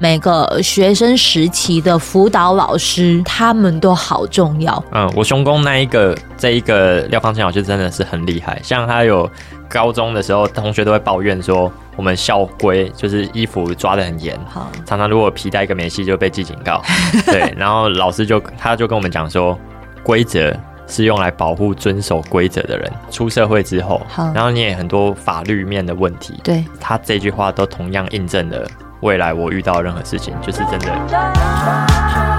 每个学生时期的辅导老师，他们都好重要。嗯，我兄公那一个这一个廖芳清老师真的是很厉害。像他有高中的时候，同学都会抱怨说，我们校规就是衣服抓的很严，好，常常如果皮带一个没系就被记警告。对，然后老师就他就跟我们讲说，规则是用来保护遵守规则的人。出社会之后，然后你也很多法律面的问题。对，他这句话都同样印证了。未来我遇到任何事情，就是真的。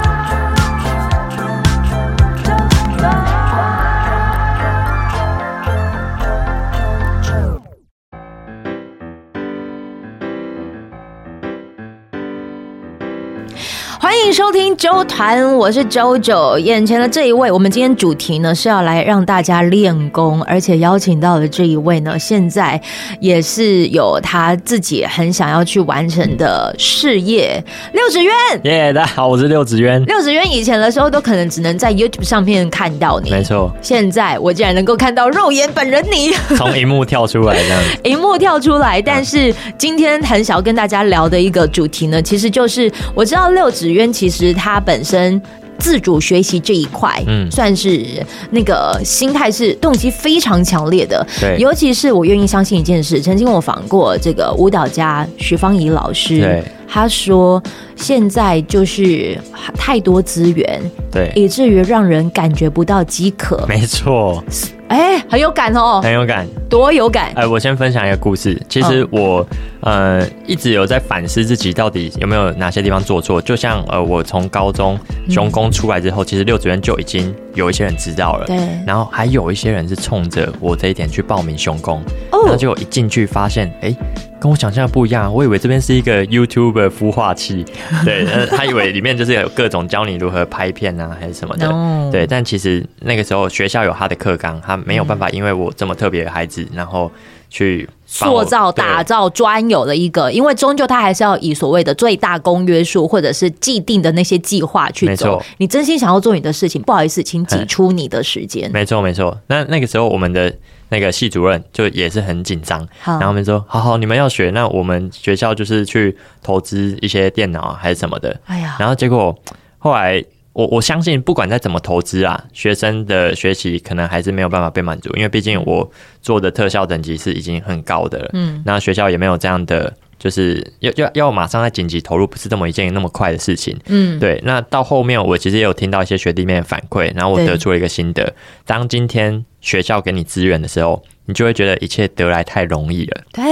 迎收听周团，我是 JoJo。眼前的这一位，我们今天主题呢是要来让大家练功，而且邀请到的这一位呢，现在也是有他自己很想要去完成的事业。六子渊，耶！大家好，我是六子渊。六子渊以前的时候都可能只能在 YouTube 上面看到你，没错。现在我竟然能够看到肉眼本人你，从荧幕跳出来这样，荧幕跳出来。但是今天很想要跟大家聊的一个主题呢，其实就是我知道六子渊。其实他本身自主学习这一块，嗯，算是那个心态是动机非常强烈的。对，尤其是我愿意相信一件事，曾经我访过这个舞蹈家徐芳怡老师，对，他说现在就是太多资源，对，以至于让人感觉不到饥渴。没错。哎、欸，很有感哦，很有感，多有感！哎、呃，我先分享一个故事。其实我、哦、呃一直有在反思自己到底有没有哪些地方做错。就像呃，我从高中雄工出来之后，嗯、其实六指渊就已经有一些人知道了，对。然后还有一些人是冲着我这一点去报名雄工，哦，然后结果一进去发现，哎、欸。跟我想象的不一样，我以为这边是一个 YouTube 孵化器，对，他以为里面就是有各种教你如何拍片啊，还是什么的，no. 对。但其实那个时候学校有他的课纲，他没有办法，因为我这么特别的孩子，然后去塑造、打造专有的一个，因为终究他还是要以所谓的最大公约数或者是既定的那些计划去走。你真心想要做你的事情，不好意思，请挤出你的时间。没错，没错。那那个时候我们的。那个系主任就也是很紧张，然后我们说：“好好，你们要学，那我们学校就是去投资一些电脑啊，还是什么的。”哎呀，然后结果后来我我相信，不管再怎么投资啊，学生的学习可能还是没有办法被满足，因为毕竟我做的特效等级是已经很高的了。嗯，那学校也没有这样的。就是要要要马上在紧急投入，不是这么一件那么快的事情。嗯，对。那到后面，我其实也有听到一些学弟妹的反馈，然后我得出了一个心得：当今天学校给你资源的时候，你就会觉得一切得来太容易了。对。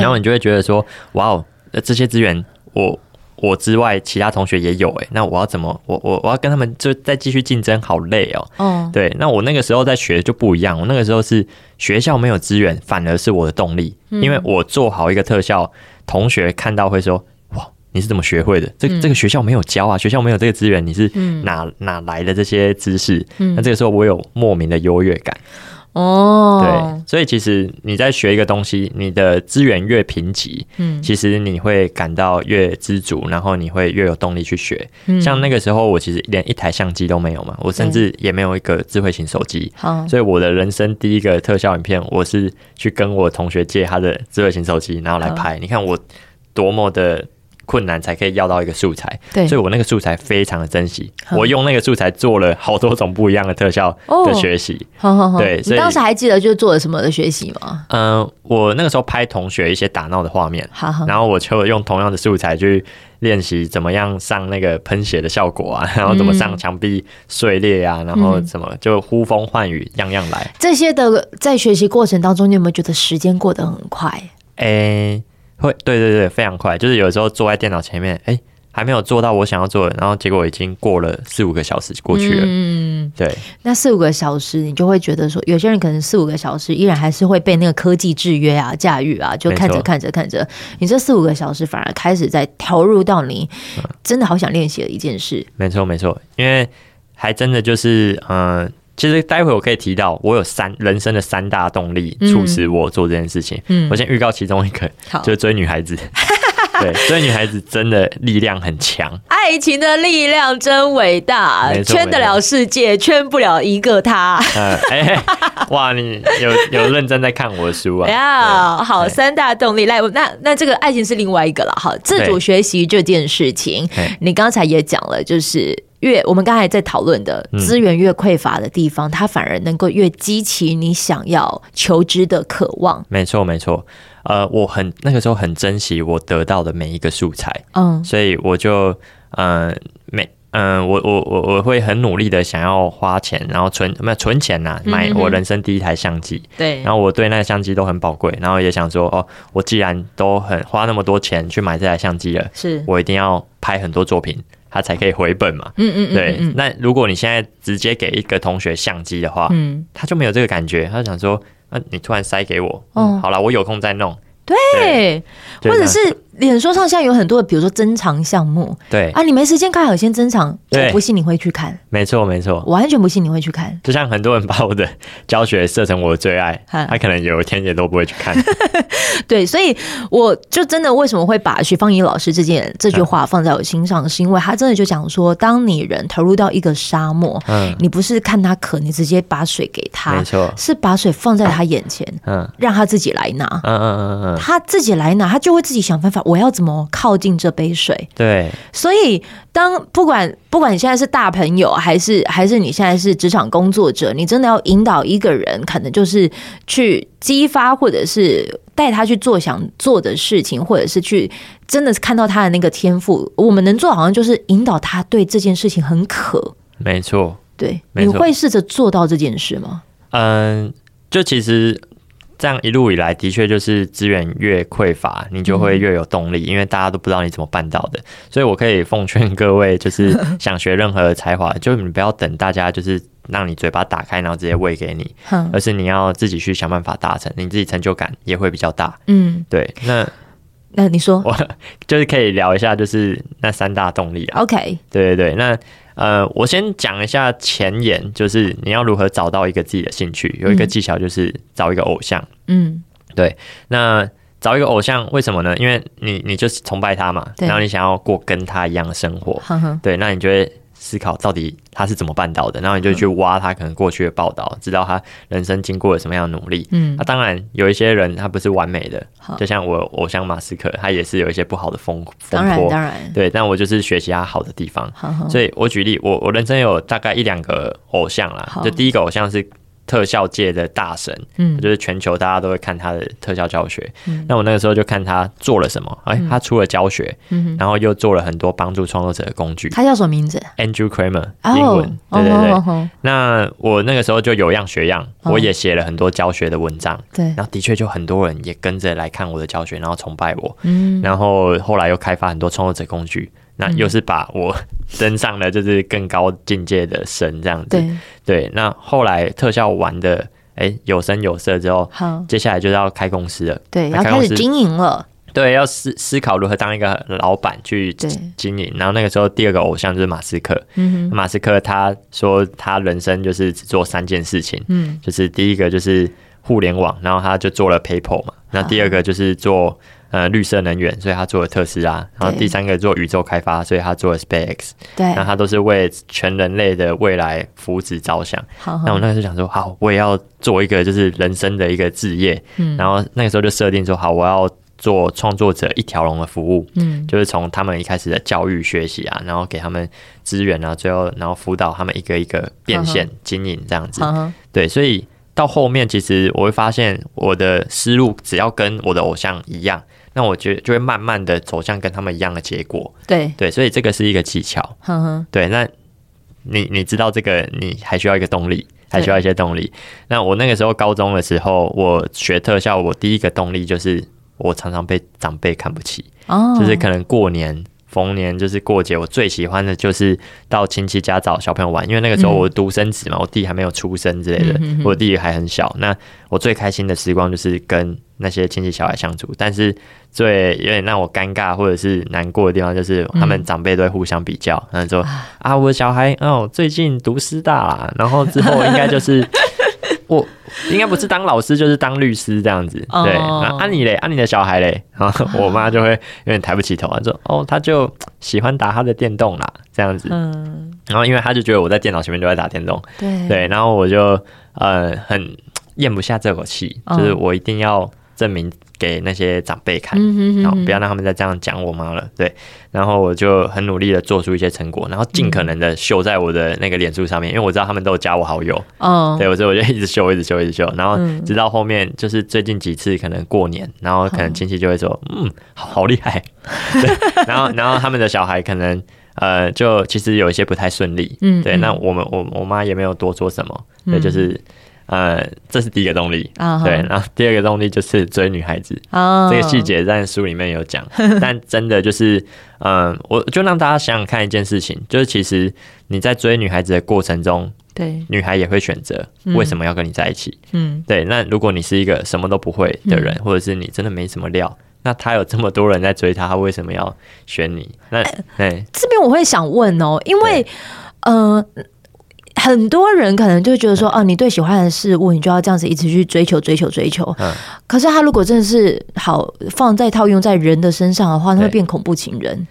然后你就会觉得说：“哇哦，这些资源我我之外其他同学也有诶，那我要怎么我我我要跟他们就再继续竞争，好累哦。”嗯，对。那我那个时候在学就不一样，我那个时候是学校没有资源，反而是我的动力，因为我做好一个特效。同学看到会说：“哇，你是怎么学会的？这这个学校没有教啊，学校没有这个资源，你是哪哪来的这些知识？那这个时候我有莫名的优越感。哦，对，所以其实你在学一个东西，你的资源越贫瘠，嗯，其实你会感到越知足，然后你会越有动力去学。像那个时候，我其实连一台相机都没有嘛，我甚至也没有一个智慧型手机。好，所以我的人生第一个特效影片，我是去跟我同学借他的智慧型手机，然后来拍。你看我多么的。困难才可以要到一个素材，对，所以我那个素材非常的珍惜。我用那个素材做了好多种不一样的特效的学习。哦，对，所以你当时还记得就做了什么的学习吗？嗯、呃，我那个时候拍同学一些打闹的画面，好好，然后我就用同样的素材去练习怎么样上那个喷血的效果啊，然后怎么上墙壁碎裂啊，然后怎么就呼风唤雨，样样来。这些的在学习过程当中，你有没有觉得时间过得很快？诶、欸。会，对对对，非常快。就是有时候坐在电脑前面，哎，还没有做到我想要做的，然后结果已经过了四五个小时过去了。嗯，对。那四五个小时，你就会觉得说，有些人可能四五个小时依然还是会被那个科技制约啊、驾驭啊，就看着看着看着，你这四五个小时反而开始在投入到你真的好想练习的一件事。没错没错，因为还真的就是嗯。呃其实待会我可以提到，我有三人生的三大动力促使我做这件事情。嗯，我先预告其中一个，就是追女孩子。对，所以女孩子真的力量很强，爱情的力量真伟大，圈得了世界，圈不了一个他。嗯，哎，哇，你有有认真在看我的书啊？呀，好，三大动力来，那那这个爱情是另外一个了，好，自主学习这件事情，你刚才也讲了，就是。越我们刚才在讨论的资源越匮乏的地方，嗯、它反而能够越激起你想要求知的渴望。没错，没错。呃，我很那个时候很珍惜我得到的每一个素材，嗯，所以我就呃每嗯、呃，我我我我会很努力的想要花钱，然后存没有存钱呐、啊，买我人生第一台相机。对、嗯，然后我对那个相机都很宝贵，然后也想说，哦，我既然都很花那么多钱去买这台相机了，是我一定要拍很多作品。它才可以回本嘛？嗯嗯，嗯，对。那如果你现在直接给一个同学相机的话，嗯，他就没有这个感觉。他就想说，那你突然塞给我，嗯，好了，我有空再弄。对，或者是脸书上现在有很多的，比如说珍藏项目，对啊，你没时间看，好先珍藏，我不信你会去看。没错，没错，完全不信你会去看。就像很多人把我的教学设成我的最爱，他可能有一天也都不会去看。对，所以我就真的为什么会把徐芳怡老师这件这句话放在我心上，是因为他真的就讲说，当你人投入到一个沙漠，嗯，你不是看他渴，你直接把水给他，没错，是把水放在他眼前，嗯，让他自己来拿，嗯嗯嗯嗯。他自己来拿，他就会自己想办法。我要怎么靠近这杯水？对，所以当不管不管你现在是大朋友，还是还是你现在是职场工作者，你真的要引导一个人，可能就是去激发，或者是带他去做想做的事情，或者是去真的是看到他的那个天赋。我们能做，好像就是引导他对这件事情很渴。没错，对，你会试着做到这件事吗？嗯，就其实。这样一路以来，的确就是资源越匮乏，你就会越有动力，因为大家都不知道你怎么办到的。所以我可以奉劝各位，就是 想学任何的才华，就你不要等大家就是让你嘴巴打开，然后直接喂给你，而是你要自己去想办法达成，你自己成就感也会比较大。嗯，对。那那你说，我 就是可以聊一下，就是那三大动力啊。OK，对对对，那。呃，我先讲一下前言，就是你要如何找到一个自己的兴趣。有一个技巧就是找一个偶像。嗯，对。那找一个偶像，为什么呢？因为你你就是崇拜他嘛，然后你想要过跟他一样的生活。对，那你就会。思考到底他是怎么办到的，然后你就去挖他可能过去的报道，知道他人生经过了什么样的努力。嗯，那当然有一些人他不是完美的，就像我偶像马斯克，他也是有一些不好的风风波。当然，当然，对。但我就是学习他好的地方。所以我举例，我我人生有大概一两个偶像啦，就第一个偶像是。特效界的大神，嗯，就是全球大家都会看他的特效教学。嗯，那我那个时候就看他做了什么，哎、他出了教学，嗯，然后又做了很多帮助创作者的工具。他叫什么名字？Andrew Kramer，英文。Oh, 对对对。Oh, oh, oh. 那我那个时候就有样学样，我也写了很多教学的文章。对，然后的确就很多人也跟着来看我的教学，然后崇拜我。嗯，然后后来又开发很多创作者工具。那又是把我登上了就是更高境界的神这样子，对，对。那后来特效玩的哎、欸、有声有色之后，好，接下来就是要开公司了，对，要开始经营了，对，要思思考如何当一个老板去经营。然后那个时候第二个偶像就是马斯克，嗯，马斯克他说他人生就是只做三件事情，嗯，就是第一个就是互联网，然后他就做了 PayPal 嘛，那第二个就是做。呃，绿色能源，所以他做了特斯拉。然后第三个做宇宙开发，所以他做了 SpaceX。对，那他都是为全人类的未来福祉着想。好，那我那个时候想说，好，我也要做一个就是人生的一个置业。嗯，然后那个时候就设定说，好，我要做创作者一条龙的服务。嗯，就是从他们一开始的教育学习啊，然后给他们资源啊，最后然后辅导他们一个一个变现经营这样子。对，所以到后面其实我会发现，我的思路只要跟我的偶像一样。那我觉得就会慢慢的走向跟他们一样的结果。对对，所以这个是一个技巧。对，那你你知道这个，你还需要一个动力，还需要一些动力。那我那个时候高中的时候，我学特效，我第一个动力就是我常常被长辈看不起。哦。就是可能过年。逢年就是过节，我最喜欢的就是到亲戚家找小朋友玩，因为那个时候我独生子嘛，我弟还没有出生之类的，嗯、我弟还很小。那我最开心的时光就是跟那些亲戚小孩相处，但是最有点让我尴尬或者是难过的地方，就是他们长辈都会互相比较，然后说啊，我的小孩哦最近读师大啦，然后之后应该就是。我应该不是当老师就是当律师这样子。对，那啊你嘞，啊你的小孩嘞，然后我妈就会有点抬不起头啊，说哦，他就喜欢打他的电动啦，这样子。嗯，然后因为他就觉得我在电脑前面都在打电动，对对，然后我就呃很 咽不下这口气，就是我一定要证明。给那些长辈看，然后不要让他们再这样讲我妈了。对，然后我就很努力的做出一些成果，然后尽可能的秀在我的那个脸书上面，因为我知道他们都加我好友。哦，对，我所以我就一直秀，一直秀，一直秀，然后直到后面就是最近几次可能过年，然后可能亲戚就会说，嗯，好，好厉害。对，然后然后他们的小孩可能呃，就其实有一些不太顺利。嗯，对，那我们我我妈也没有多说什么，对，就是。呃，这是第一个动力，uh huh. 对，然后第二个动力就是追女孩子，uh huh. 这个细节在书里面有讲，但真的就是，嗯、呃，我就让大家想想看一件事情，就是其实你在追女孩子的过程中，对，女孩也会选择为什么要跟你在一起，嗯，对，那如果你是一个什么都不会的人，嗯、或者是你真的没什么料，那他有这么多人在追他，他为什么要选你？那，对、欸，这边我会想问哦，因为，对。呃。很多人可能就觉得说，哦，你对喜欢的事物，你就要这样子一直去追求、追求、追求。嗯。可是他如果真的是好放在套用在人的身上的话，他会变恐怖情人。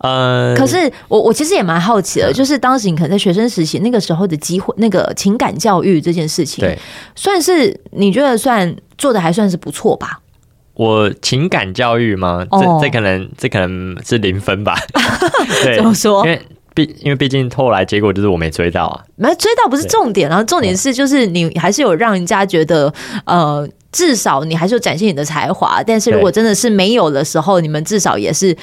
嗯。可是我我其实也蛮好奇的，就是当时你可能在学生时期那个时候的机会，那个情感教育这件事情，对，算是你觉得算做的还算是不错吧？我情感教育吗？这这可能这可能是零分吧？对，怎么说？因为。毕因为毕竟后来结果就是我没追到啊，没追到不是重点，然后重点是就是你还是有让人家觉得呃，至少你还是有展现你的才华，但是如果真的是没有的时候，你们至少也是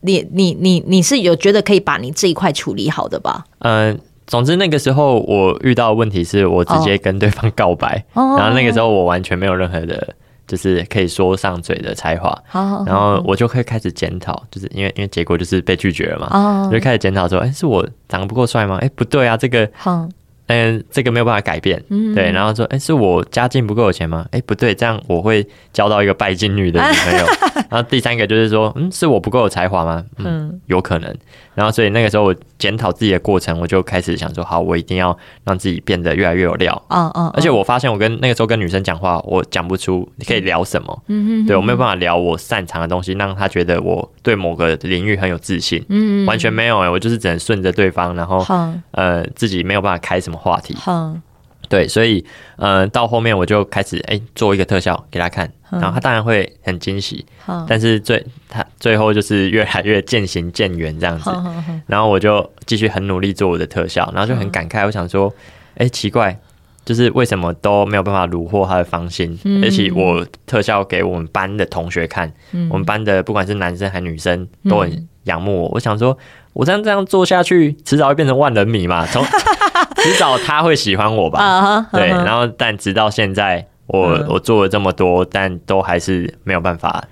你你你你是有觉得可以把你这一块处理好的吧？嗯，总之那个时候我遇到的问题是我直接跟对方告白，然后那个时候我完全没有任何的。就是可以说上嘴的才华，然后我就可以开始检讨，就是因为因为结果就是被拒绝了嘛，我就开始检讨说，哎，是我长得不够帅吗？哎，不对啊，这个，嗯，这个没有办法改变，对，然后说，哎，是我家境不够有钱吗？哎，不对，这样我会交到一个拜金女的女朋友。然后第三个就是说，嗯，是我不够有才华吗？嗯，有可能。然后，所以那个时候我检讨自己的过程，我就开始想说，好，我一定要让自己变得越来越有料。嗯嗯。而且我发现，我跟那个时候跟女生讲话，我讲不出你可以聊什么。嗯嗯。对，我没有办法聊我擅长的东西，让她觉得我对某个领域很有自信。嗯嗯。完全没有哎，我就是只能顺着对方，然后呃自己没有办法开什么话题。对，所以呃到后面我就开始哎做一个特效给他看。然后他当然会很惊喜，嗯、但是最他最后就是越来越渐行渐远这样子。嗯、然后我就继续很努力做我的特效，然后就很感慨，我想说，哎，奇怪，就是为什么都没有办法虏获他的芳心？嗯、而且我特效给我们班的同学看，嗯、我们班的不管是男生还是女生都很仰慕我。嗯、我想说，我这样这样做下去，迟早会变成万人迷嘛，从迟早他会喜欢我吧？嗯、对，然后但直到现在。我我做了这么多，但都还是没有办法，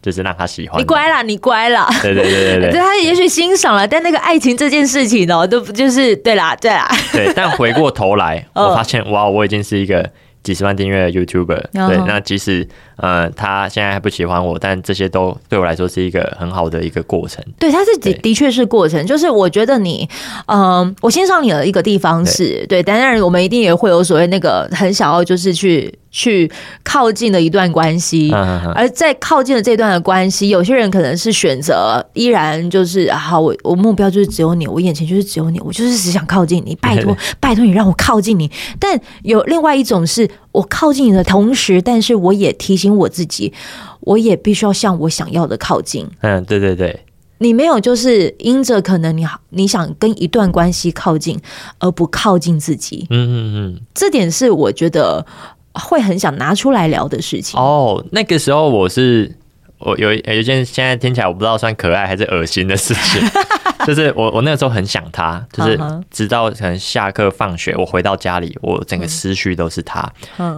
就是让他喜欢。你乖啦，你乖啦。对对对对对，他也许欣赏了，但那个爱情这件事情哦，都就是对啦，对啦。对，但回过头来，我发现哇，我已经是一个几十万订阅的 YouTuber。对，那即使。呃，他现在还不喜欢我，但这些都对我来说是一个很好的一个过程。对，他是的的确是过程。就是我觉得你，嗯、呃，我欣赏你的一个地方是对，对，当然我们一定也会有所谓那个很想要就是去去靠近的一段关系。而在靠近的这段的关系，有些人可能是选择依然就是好，我我目标就是只有你，我眼前就是只有你，我就是只想靠近你，拜托 拜托你让我靠近你。但有另外一种是我靠近你的同时，但是我也提醒。我自己，我也必须要向我想要的靠近。嗯，对对对，你没有就是因着可能你你想跟一段关系靠近，而不靠近自己。嗯嗯嗯，这点是我觉得会很想拿出来聊的事情。哦，那个时候我是。我有有一件现在听起来我不知道算可爱还是恶心的事情，就是我我那个时候很想他，就是直到可能下课放学，我回到家里，我整个思绪都是他。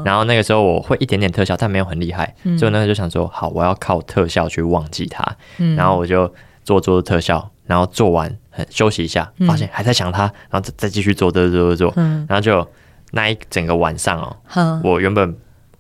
然后那个时候我会一点点特效，但没有很厉害，所以我那个时候就想说，好，我要靠特效去忘记他。然后我就做做特效，然后做完休息一下，发现还在想他，然后再再继续做做做做做，然后就那一整个晚上哦，我原本。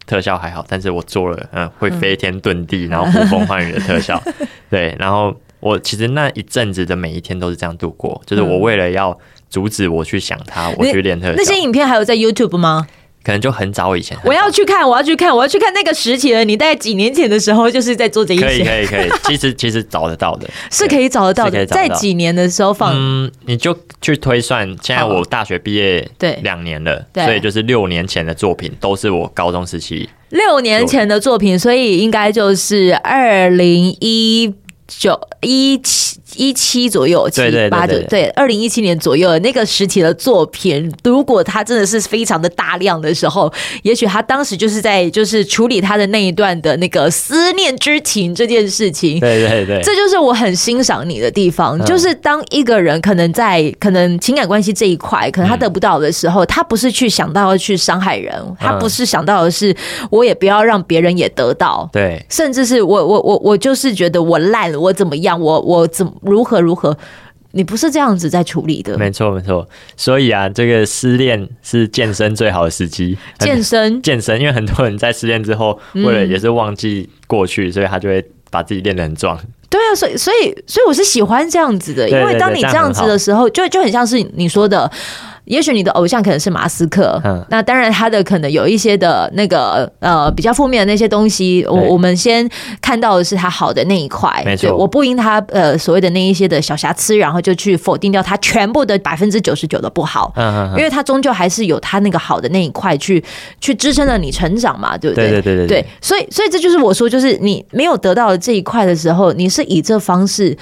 特效还好，但是我做了嗯会飞天遁地，然后呼风唤雨的特效，对，然后我其实那一阵子的每一天都是这样度过，就是我为了要阻止我去想他，我去练特。那些影片还有在 YouTube 吗？可能就很早以前。我要去看，我要去看，我要去看那个时期了。你大概几年前的时候就是在做这一些？可以，可以，可以。其实，其实找得到的，是可以找得到的。在几年的时候放？嗯，你就去推算。现在我大学毕业对两年了，所以就是六年前的作品都是我高中时期。六年前的作品，所以应该就是二零一。九一七一七左右，七八九对，二零一七年左右的那个时期的作品，如果他真的是非常的大量的时候，也许他当时就是在就是处理他的那一段的那个思念之情这件事情。对对对，这就是我很欣赏你的地方，嗯、就是当一个人可能在可能情感关系这一块，可能他得不到的时候，嗯、他不是去想到要去伤害人，他不是想到的是我也不要让别人也得到，对，甚至是我我我我就是觉得我烂了。我怎么样？我我怎么如何如何？你不是这样子在处理的。没错没错，所以啊，这个失恋是健身最好的时机。健身健身，因为很多人在失恋之后，为了也是忘记过去，嗯、所以他就会把自己练得很壮。对啊，所以所以所以我是喜欢这样子的，因为当你这样子的时候，就就很像是你说的。也许你的偶像可能是马斯克，嗯、那当然他的可能有一些的那个呃比较负面的那些东西，我我们先看到的是他好的那一块，没错，我不因他呃所谓的那一些的小瑕疵，然后就去否定掉他全部的百分之九十九的不好，嗯嗯，因为他终究还是有他那个好的那一块去去支撑了你成长嘛，对不对？对对对对，对，所以所以这就是我说，就是你没有得到这一块的时候，你是以这方式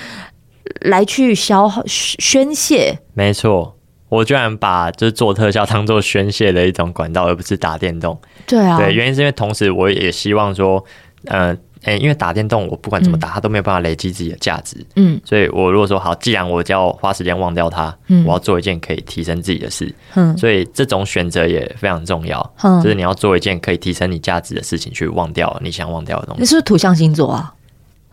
来去消耗宣泄，没错。我居然把就是做特效当做宣泄的一种管道，而不是打电动。对啊，对，原因是因为同时我也希望说，呃，哎、欸，因为打电动我不管怎么打，它都没有办法累积自己的价值。嗯，所以我如果说好，既然我就要花时间忘掉它，嗯，我要做一件可以提升自己的事。嗯，所以这种选择也非常重要。嗯，就是你要做一件可以提升你价值的事情，去忘掉你想忘掉的东西。你是不是土象星座啊？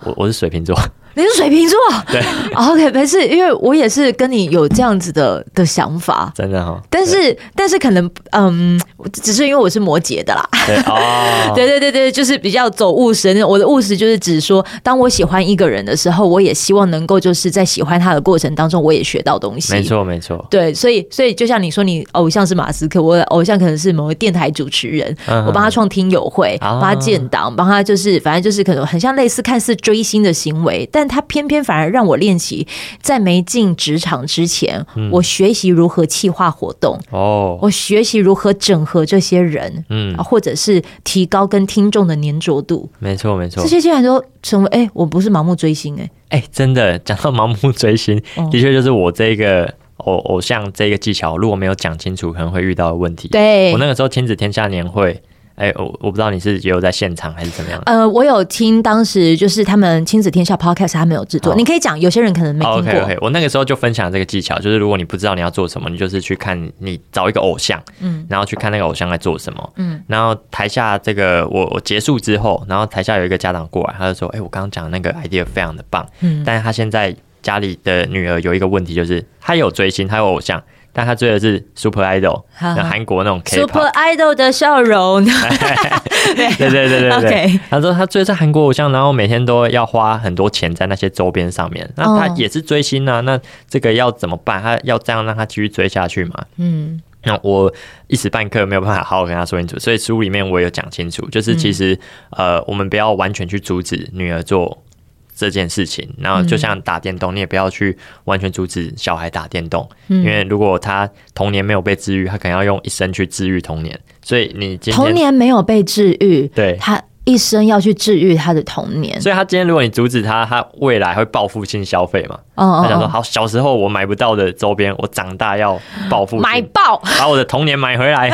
我我是水瓶座。你是水瓶座，对，OK，没事，因为我也是跟你有这样子的的想法，真的哈、哦。但是，但是可能，嗯，只是因为我是摩羯的啦，对，哦、对对对对，就是比较走务实的。我的务实就是指说，当我喜欢一个人的时候，我也希望能够就是在喜欢他的过程当中，我也学到东西。没错，没错。对，所以，所以就像你说，你偶像是马斯克，我的偶像可能是某个电台主持人，嗯、我帮他创听友会，帮、啊、他建档，帮他就是，反正就是可能很像类似看似追星的行为，但他偏偏反而。让我练习在没进职场之前，嗯、我学习如何企划活动哦，我学习如何整合这些人，嗯，或者是提高跟听众的粘着度。没错，没错，这些竟然都成为哎，我不是盲目追星哎哎，真的讲到盲目追星，的确就是我这个偶偶像这个技巧，如果没有讲清楚，可能会遇到的问题。对，我那个时候亲子天下年会。哎、欸，我我不知道你是也有在现场还是怎么样？呃，我有听当时就是他们亲子天下 podcast 他们有制作，哦、你可以讲，有些人可能没听过。OK OK，我那个时候就分享这个技巧，就是如果你不知道你要做什么，你就是去看你找一个偶像，嗯，然后去看那个偶像在做什么，嗯，然后台下这个我我结束之后，然后台下有一个家长过来，他就说，哎、欸，我刚刚讲的那个 idea 非常的棒，嗯，但是他现在家里的女儿有一个问题，就是他有追星，他有偶像。但他追的是 Super Idol，韩国那种 Super Idol 的笑容。对对对对对.他说他追是韩国偶像，然后每天都要花很多钱在那些周边上面。那他也是追星啊，那这个要怎么办？他要这样让他继续追下去吗？嗯，那我一时半刻没有办法好好跟他说清楚，所以书里面我也有讲清楚，就是其实、嗯、呃，我们不要完全去阻止女儿做。这件事情，然后就像打电动，你也不要去完全阻止小孩打电动，因为如果他童年没有被治愈，他可能要用一生去治愈童年。所以你今天童年没有被治愈，对，他一生要去治愈他的童年。所以他今天如果你阻止他，他未来会报复性消费嘛？哦他想说，好，小时候我买不到的周边，我长大要报复买爆，把我的童年买回来。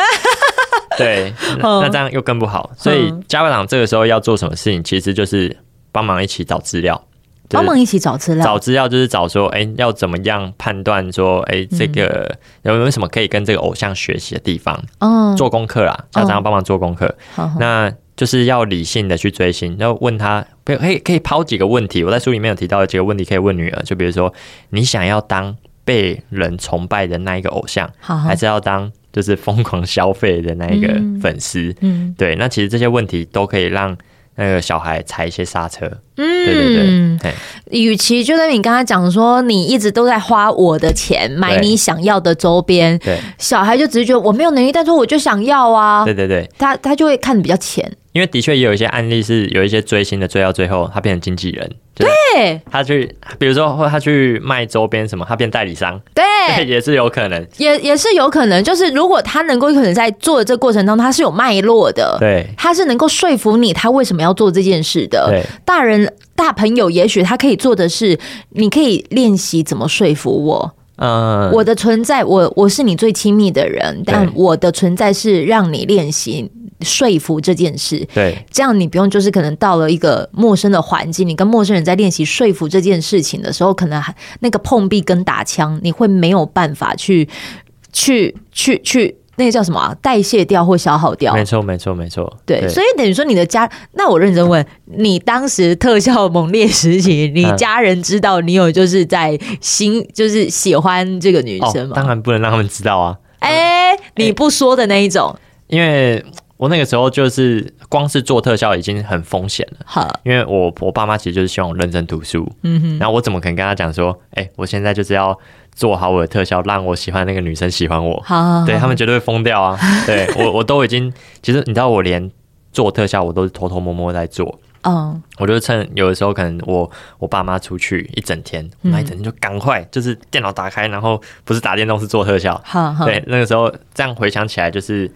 对，那这样又更不好。所以家长这个时候要做什么事情，其实就是。帮忙一起找资料，帮忙一起找资料。找资料就是找说，哎、欸，要怎么样判断说，哎、欸，这个有没有什么可以跟这个偶像学习的地方？嗯，做功课啦，家长要帮忙做功课。哦、那就是要理性的去追星，要问他，可以可以抛几个问题。我在书里面有提到的几个问题，可以问女儿，就比如说，你想要当被人崇拜的那一个偶像，好好还是要当就是疯狂消费的那一个粉丝？嗯，嗯对。那其实这些问题都可以让。那个小孩踩一些刹车。嗯，对对对。与其就跟你刚才讲说，你一直都在花我的钱买你想要的周边，对，小孩就只是觉得我没有能力，但是我就想要啊。对对对，他他就会看的比较浅。因为的确也有一些案例是有一些追星的追到最后，他变成经纪人。对，他去，比如说或他去卖周边什么，他变代理商。对，也是有可能，也也是有可能。就是如果他能够可能在做的这个过程当中，他是有脉络的。对，他是能够说服你他为什么要做这件事的。对，大人大朋友也许他可以做的是，你可以练习怎么说服我。嗯，我的存在，我我是你最亲密的人，但我的存在是让你练习。说服这件事，对，这样你不用就是可能到了一个陌生的环境，你跟陌生人在练习说服这件事情的时候，可能还那个碰壁跟打枪，你会没有办法去去去去那个叫什么啊？代谢掉或消耗掉？没错，没错，没错。对，对，所以等于说你的家，那我认真问你，当时特效猛烈时期，你家人知道你有就是在心就是喜欢这个女生吗？哦，当然不能让他们知道啊！哎，欸，你不说的那一种，因为。我那个时候就是光是做特效已经很风险了，好，因为我我爸妈其实就是希望我认真读书，嗯哼，然后我怎么可能跟他讲说，哎、欸，我现在就是要做好我的特效，让我喜欢那个女生喜欢我，好，好，好，对他们绝对会疯掉啊，对我我都已经，其实你知道我连做特效我都是偷偷摸摸在做，嗯，我就趁有的时候可能我我爸妈出去一整天，那一整天就赶快就是电脑打开，然后不是打电动是做特效，好，好，对，那个时候这样回想起来就是。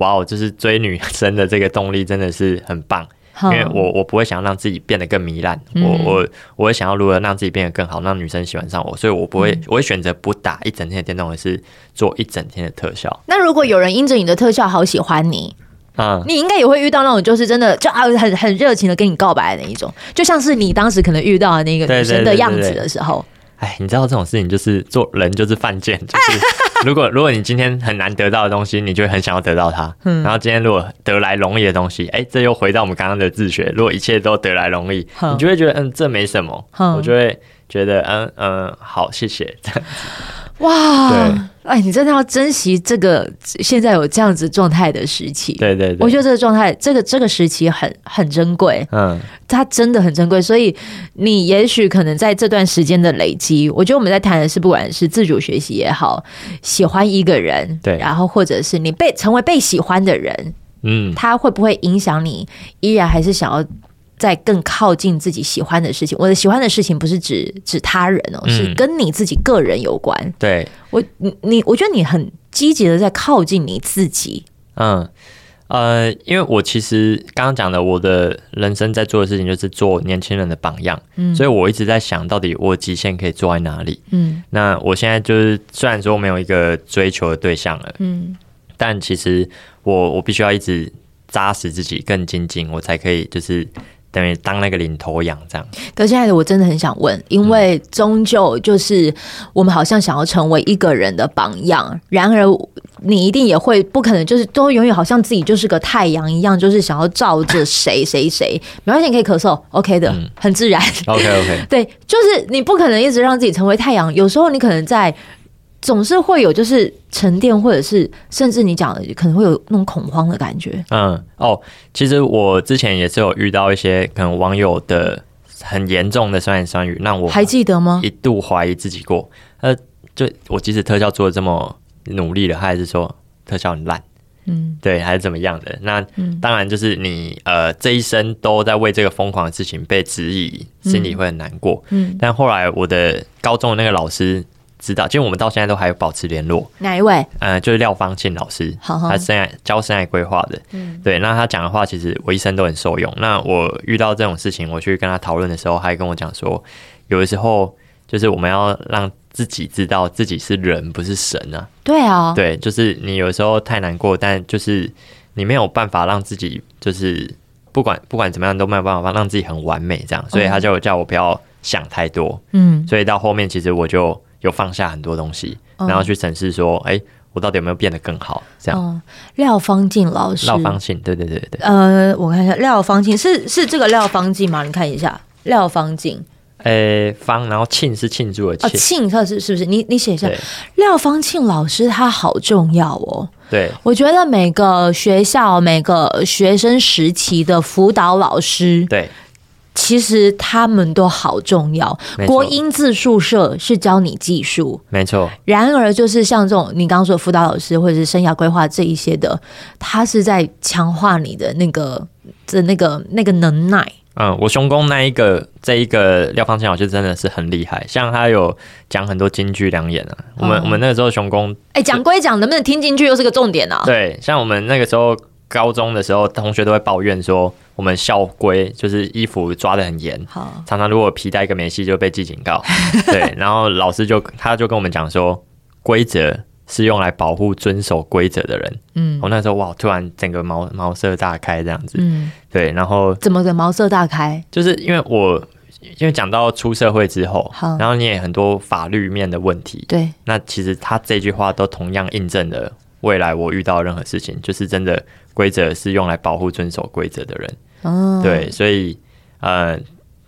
哇哦，就是追女生的这个动力真的是很棒，因为我我不会想要让自己变得更糜烂，嗯，我我我会想要如何让自己变得更好，让女生喜欢上我，所以我不会，我会选择不打一整天的电动，而是做一整天的特效。那如果有人因着你的特效好喜欢你，嗯，你应该也会遇到那种就是真的就啊很很热情的跟你告白的那一种，就像是你当时可能遇到的那个女生的样子的时候。哎，你知道这种事情就是做人就是犯贱，就是如果如果你今天很难得到的东西，你就会很想要得到它。嗯，然后今天如果得来容易的东西，哎，这又回到我们刚刚的自学，如果一切都得来容易，你就会觉得嗯，这没什么，我就会觉得嗯嗯好，谢谢。这样子。哇，对，哎，你真的要珍惜这个现在有这样子状态的时期。对对对，我觉得这个状态，这个这个时期很很珍贵。嗯，它真的很珍贵。所以你也许可能在这段时间的累积，我觉得我们在谈的是，不管是自主学习也好，喜欢一个人，对，然后或者是你被成为被喜欢的人，嗯，他会不会影响你，依然还是想要。在更靠近自己喜欢的事情，我的喜欢的事情不是指指他人哦，嗯，是跟你自己个人有关。对我，你你，我觉得你很积极的在靠近你自己。嗯，呃，因为我其实刚刚讲的，我的人生在做的事情就是做年轻人的榜样，嗯，所以我一直在想到底我极限可以做在哪里。嗯，那我现在就是虽然说没有一个追求的对象了，嗯，但其实我我必须要一直扎实自己更精进，我才可以就是。等于当那个领头羊这样。可是现在的我真的很想问，因为终究就是我们好像想要成为一个人的榜样，然而你一定也会不可能就是都永远好像自己就是个太阳一样，就是想要照着谁谁谁。没关系，你可以咳嗽，OK 的，很自然。OK OK。对，就是你不可能一直让自己成为太阳，有时候你可能在。总是会有就是沉淀，或者是甚至你讲的可能会有那种恐慌的感觉。嗯，哦，其实我之前也是有遇到一些可能网友的很严重的酸言酸语，让我还记得吗？一度怀疑自己过。呃，就我即使特效做的这么努力了，他还是说特效很烂。嗯，对，还是怎么样的？那当然就是你呃这一生都在为这个疯狂的事情被质疑，心里会很难过。嗯，但后来我的高中的那个老师。知道，其实我们到现在都还有保持联络。哪一位？呃，就是廖方庆老师，好好他生涯教生涯规划的。嗯，对。那他讲的话，其实我一生都很受用。那我遇到这种事情，我去跟他讨论的时候，他还跟我讲说，有的时候就是我们要让自己知道自己是人，不是神啊。对啊，对，就是你有时候太难过，但就是你没有办法让自己，就是不管不管怎么样都没有办法让自己很完美这样。所以他就叫我不要想太多。嗯，所以到后面其实我就。有放下很多东西，然后去审视说，哎、嗯欸，我到底有没有变得更好？这样。嗯、廖方静老师，廖方静，对对对对。呃，我看一下，廖方静是是这个廖方静吗？你看一下，廖方静，呃，方，然后庆是庆祝的庆，庆特是是不是？你你写一下，廖方庆老师他好重要哦。对，我觉得每个学校每个学生时期的辅导老师，对，其实他们都好重要。国英字宿舍是教你技术，没错。然而，就是像这种你刚刚说的辅导老师或者是生涯规划这一些的，他是在强化你的那个的那个那个能耐。嗯，我雄工那一个这一个廖芳清老师真的是很厉害，像他有讲很多金句良言啊。我们、嗯、我们那个时候熊工，哎、欸，讲归讲，能不能听进去又是个重点啊。对，像我们那个时候高中的时候，同学都会抱怨说，我们校规就是衣服抓得很严，好，常常如果皮带一个没系就被记警告。对，然后老师就他就跟我们讲说，规则。是用来保护遵守规则的人。嗯，我那时候哇，突然整个茅茅塞大开这样子。嗯，对，然后怎么个茅塞大开？就是因为我因为讲到出社会之后，好，然后你也很多法律面的问题。对，那其实他这句话都同样印证了未来我遇到任何事情，就是真的规则是用来保护遵守规则的人。哦，对，所以呃，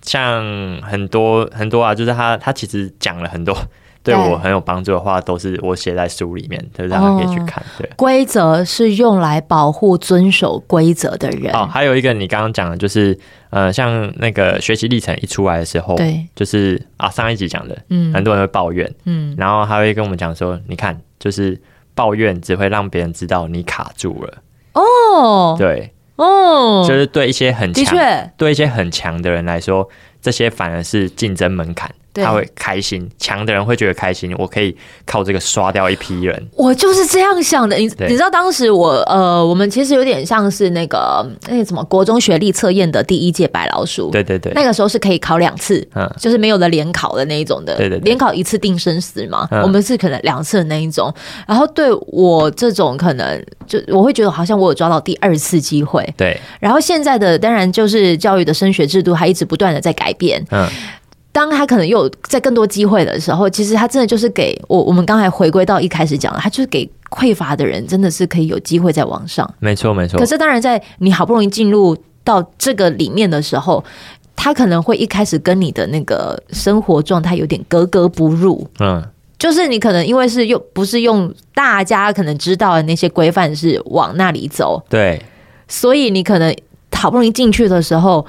像很多很多啊，就是他他其实讲了很多。对我很有帮助的话，都是我写在书里面，就是大家可以去看。对，规则是用来保护遵守规则的人。哦，还有一个你刚刚讲的，就是呃，像那个学习历程一出来的时候，对，就是啊，上一集讲的，嗯，很多人会抱怨，嗯，然后他会跟我们讲说，你看，就是抱怨只会让别人知道你卡住了。哦，对，哦，就是对一些很强，对一些很强的人来说，这些反而是竞争门槛。他会开心，强的人会觉得开心。我可以靠这个刷掉一批人。我就是这样想的。你你知道当时我呃，我们其实有点像是那个那个什么国中学历测验的第一届白老鼠。对对对。那个时候是可以考两次，嗯，就是没有了联考的那一种的。对对对。联考一次定生死嘛，嗯，我们是可能两次的那一种。然后对我这种可能就我会觉得好像我有抓到第二次机会。对。然后现在的当然就是教育的升学制度还一直不断的在改变。嗯。当他可能又有在更多机会的时候，其实他真的就是给我。我们刚才回归到一开始讲的，他就是给匮乏的人，真的是可以有机会在往上。没错，没错。可是当然，在你好不容易进入到这个里面的时候，他可能会一开始跟你的那个生活状态有点格格不入。嗯，就是你可能因为是用不是用大家可能知道的那些规范是往那里走，对，所以你可能好不容易进去的时候，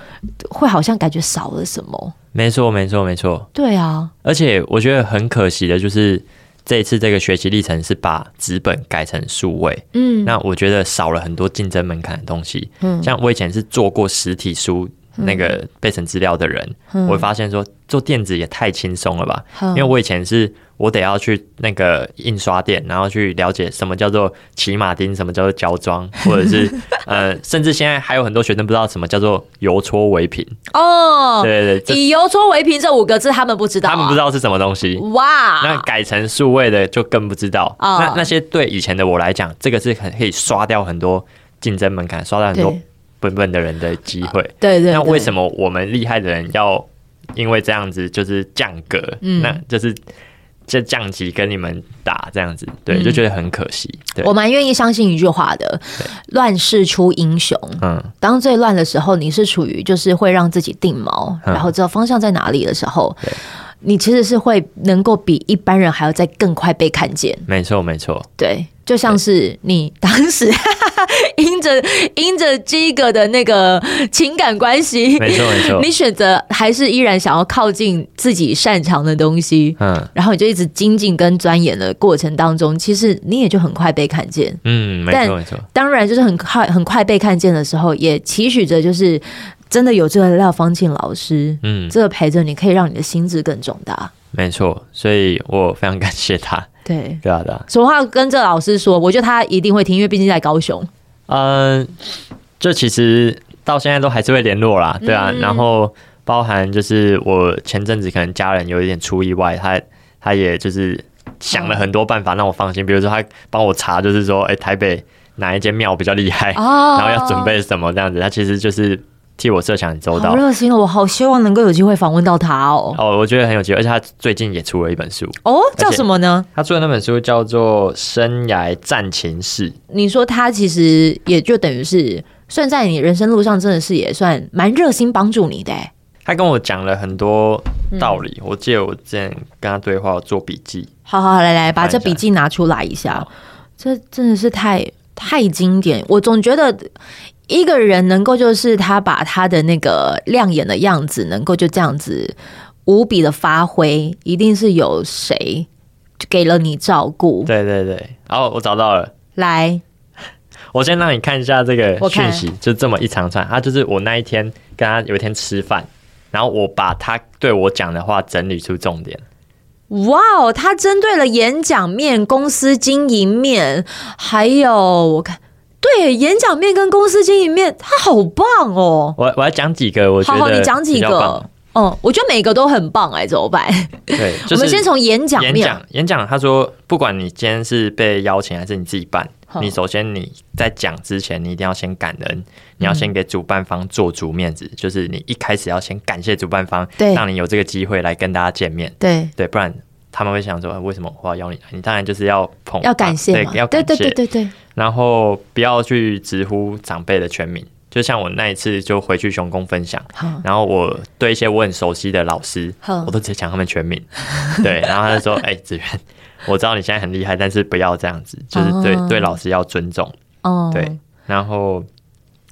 会好像感觉少了什么。没错，没错，没错。对啊，而且我觉得很可惜的，就是这一次这个学习历程是把纸本改成数位。嗯，那我觉得少了很多竞争门槛的东西。嗯，像我以前是做过实体书那个备审资料的人，我会发现说做电子也太轻松了吧？因为我以前是。我得要去那个印刷店，然后去了解什么叫做骑马钉，什么叫做胶装，或者是 呃，甚至现在还有很多学生不知道什么叫做邮戳为凭哦。对对对，以邮戳为凭这五个字，他们不知道、啊，他们不知道是什么东西。哇，那改成数位的就更不知道。哦、那那些对以前的我来讲，这个是很可以刷掉很多竞争门槛，刷掉很多笨笨的人的机会。对，对对。那为什么我们厉害的人要因为这样子就是降格？嗯，那就是。就降级跟你们打这样子，对，就觉得很可惜。对，我蛮愿意相信一句话的：乱世出英雄。嗯，当最乱的时候，你是处于就是会让自己定锚，然后知道方向在哪里的时候，你其实是会能够比一般人还要再更快被看见。没错，没错。对，就像是你当时。因着因着这个的那个情感关系，没错没错，你选择还是依然想要靠近自己擅长的东西，嗯，然后你就一直精进跟钻研的过程当中，其实你也就很快被看见，嗯，没错没错。当然，就是很快很快被看见的时候，也期许着就是真的有这个廖芳庆老师，嗯，这个陪着你，可以让你的心智更壮大。没错，所以我非常感谢他。对，对啊，对啊。什么话跟这老师说？我觉得他一定会听，因为毕竟在高雄。嗯，这其实到现在都还是会联络啦，对啊。嗯、然后包含就是我前阵子可能家人有一点出意外，他他也就是想了很多办法让我放心，比如说他帮我查，就是说，哎，台北哪一间庙比较厉害，哦、然后要准备什么这样子。他其实就是。替我设想很周到，好热心哦！我好希望能够有机会访问到他哦。哦，我觉得很有机会，而且他最近也出了一本书哦，叫什么呢？他出的那本书叫做《生涯战情室》。你说他其实也就等于是算在你人生路上，真的是也算蛮热心帮助你的。他跟我讲了很多道理。嗯、我记得我之前跟他对话，我做笔记。好好，好，来来，把这笔记拿出来一下。这真的是太太经典。我总觉得一个人能够就是他把他的那个亮眼的样子，能够就这样子无比的发挥，一定是有谁给了你照顾。对对对，然后我找到了，来。我先让你看一下这个讯息，就这么一长串。他就是我那一天跟他有一天吃饭，然后我把他对我讲的话整理出重点。哇哦，他针对了演讲面、公司经营面，还有我看对演讲面跟公司经营面，他好棒哦。我我要讲几个，我觉得好，好，你讲几个。嗯，我觉得每个都很棒哎，怎么办？对，就是、我们先从演讲面。演讲，演讲，他说，不管你今天是被邀请还是你自己办，你首先你在讲之前，你一定要先感恩，你要先给主办方做足面子，嗯、就是你一开始要先感谢主办方，对，让你有这个机会来跟大家见面，对对，不然他们会想说，为什么我要邀你来？你当然就是要捧，要感谢，对，要感谢，对对对对对，然后不要去直呼长辈的全名。就像我那一次就回去熊工分享，然后我对一些我很熟悉的老师，我都直接讲他们全名，对，然后他就说：“哎，子源，我知道你现在很厉害，但是不要这样子，就是对对老师要尊重。”哦，对，然后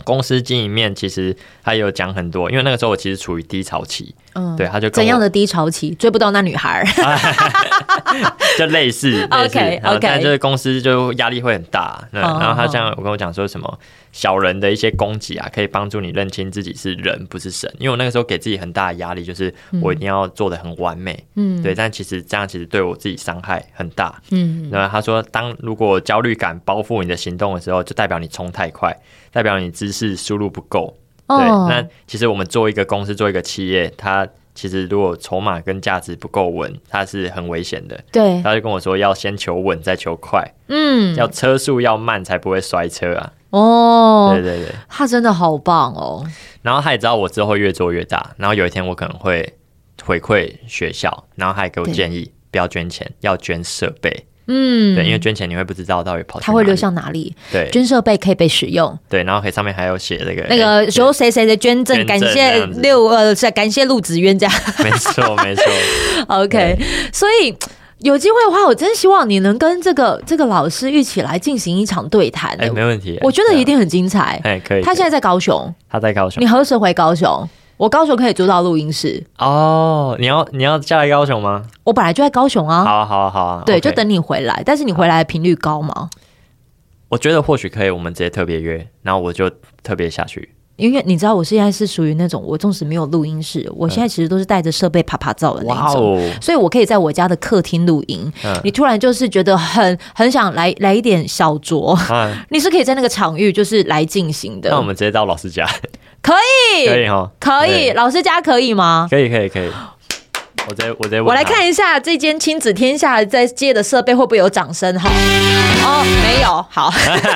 公司经营面其实他有讲很多，因为那个时候我其实处于低潮期，嗯，对，他就怎样的低潮期？追不到那女孩，就类似，OK OK，但就是公司就压力会很大，然后他这样我跟我讲说什么？小人的一些攻击啊，可以帮助你认清自己是人不是神。因为我那个时候给自己很大的压力，就是我一定要做的很完美，嗯，对。但其实这样其实对我自己伤害很大，嗯。然后他说，当如果焦虑感包覆你的行动的时候，就代表你冲太快，代表你知识输入不够。对，那其实我们做一个公司，做一个企业，它其实如果筹码跟价值不够稳，它是很危险的。对，他就跟我说，要先求稳，再求快，嗯，要车速要慢，才不会摔车啊。哦，对对对，他真的好棒哦。然后他也知道我之后越做越大，然后有一天我可能会回馈学校，然后他也给我建议，不要捐钱，要捐设备。嗯，对，因为捐钱你会不知道到底跑他会流向哪里。对，捐设备可以被使用。对，然后可以上面还有写那个那个由谁谁的捐赠，感谢六呃是，感谢陆子渊这样。没错没错。OK，所以。有机会的话，我真希望你能跟这个这个老师一起来进行一场对谈。哎，没问题，我觉得一定很精彩。哎，可以。他现在在高雄，他在高雄。你何时回高雄？我高雄可以租到录音室。哦，你要你要下来高雄吗？我本来就在高雄啊。好啊，好啊，好啊。对，就等你回来。但是你回来的频率高吗？我觉得或许可以，我们直接特别约，然后我就特别下去。因为你知道，我现在是属于那种，我纵使没有录音室，我现在其实都是带着设备啪啪照的那种，所以我可以在我家的客厅录音。嗯、你突然就是觉得很很想来来一点小酌，嗯、你是可以在那个场域就是来进行的。那我们直接到老师家，可以，可以哈，可以，老师家可以吗？可以，可以，可以。我再我再，我来看一下这间亲子天下在借的设备会不会有掌声哈？哦，没有，好。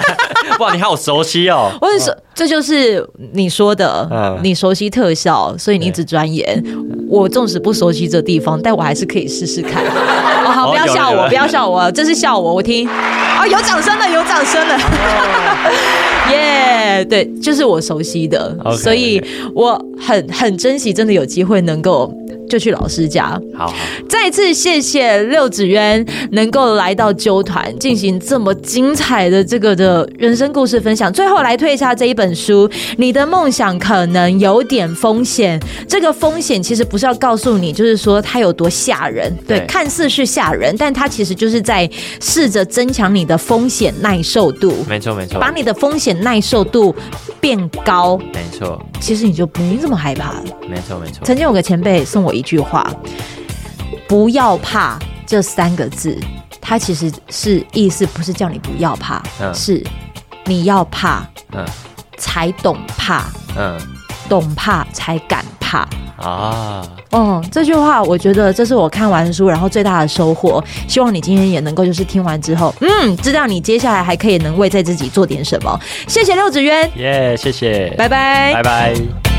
哇，你好熟悉哦！我跟你说，这就是你说的，你熟悉特效，所以你一直钻研。我纵使不熟悉这地方，但我还是可以试试看。好，不要笑我，不要笑我，这是笑我，我听。啊，有掌声了，有掌声了。耶，对，就是我熟悉的，所以我很很珍惜，真的有机会能够。就去老师家。好，好，再次谢谢六子渊能够来到纠团进行这么精彩的这个的人生故事分享。最后来推一下这一本书，你的梦想可能有点风险。这个风险其实不是要告诉你，就是说它有多吓人。对，对，看似是吓人，但它其实就是在试着增强你的风险耐受度。没错，没错，把你的风险耐受度变高。没错，其实你就没这么害怕了。没错，没错。曾经有个前辈送我。一句话，不要怕这三个字，它其实是意思不是叫你不要怕，嗯、是你要怕，嗯、才懂怕，嗯、懂怕才敢怕啊。嗯，这句话我觉得这是我看完书然后最大的收获。希望你今天也能够就是听完之后，嗯，知道你接下来还可以能为在自己做点什么。谢谢六子渊，耶，yeah, 谢谢，拜拜，拜拜。